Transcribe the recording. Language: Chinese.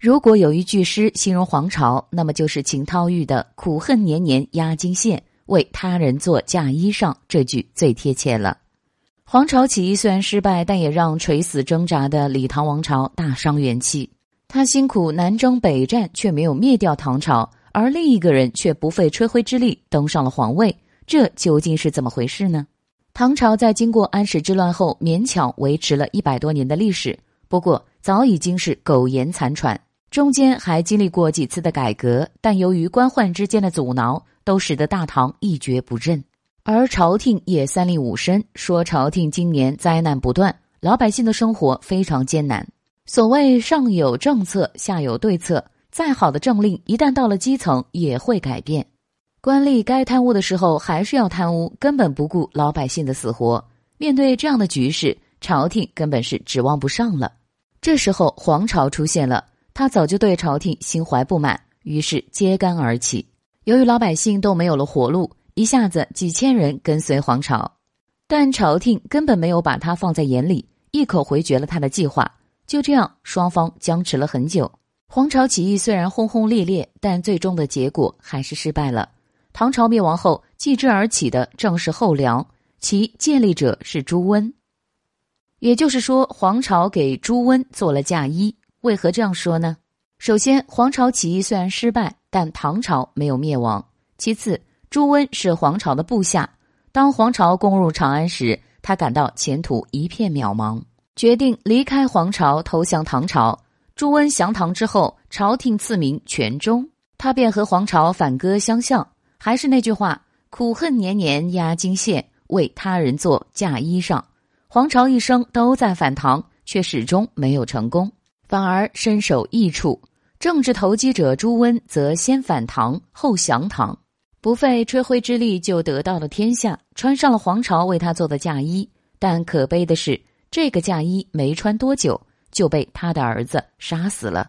如果有一句诗形容黄巢，那么就是秦涛玉的“苦恨年年压金线，为他人做嫁衣裳”这句最贴切了。黄巢起义虽然失败，但也让垂死挣扎的李唐王朝大伤元气。他辛苦南征北战，却没有灭掉唐朝，而另一个人却不费吹灰之力登上了皇位，这究竟是怎么回事呢？唐朝在经过安史之乱后，勉强维持了一百多年的历史，不过早已经是苟延残喘，中间还经历过几次的改革，但由于官宦之间的阻挠，都使得大唐一蹶不振。而朝廷也三令五申，说朝廷今年灾难不断，老百姓的生活非常艰难。所谓上有政策，下有对策，再好的政令，一旦到了基层，也会改变。官吏该贪污的时候还是要贪污，根本不顾老百姓的死活。面对这样的局势，朝廷根本是指望不上了。这时候，皇朝出现了，他早就对朝廷心怀不满，于是揭竿而起。由于老百姓都没有了活路。一下子几千人跟随黄巢，但朝廷根本没有把他放在眼里，一口回绝了他的计划。就这样，双方僵持了很久。黄巢起义虽然轰轰烈烈，但最终的结果还是失败了。唐朝灭亡后，继之而起的正是后梁，其建立者是朱温。也就是说，黄巢给朱温做了嫁衣。为何这样说呢？首先，黄巢起义虽然失败，但唐朝没有灭亡。其次，朱温是黄巢的部下，当黄巢攻入长安时，他感到前途一片渺茫，决定离开黄巢投降唐朝。朱温降唐之后，朝廷赐名全忠，他便和黄巢反戈相向。还是那句话：苦恨年年压金线，为他人做嫁衣裳。黄巢一生都在反唐，却始终没有成功，反而身首异处。政治投机者朱温则先反唐，后降唐。不费吹灰之力就得到了天下，穿上了皇朝为他做的嫁衣。但可悲的是，这个嫁衣没穿多久就被他的儿子杀死了。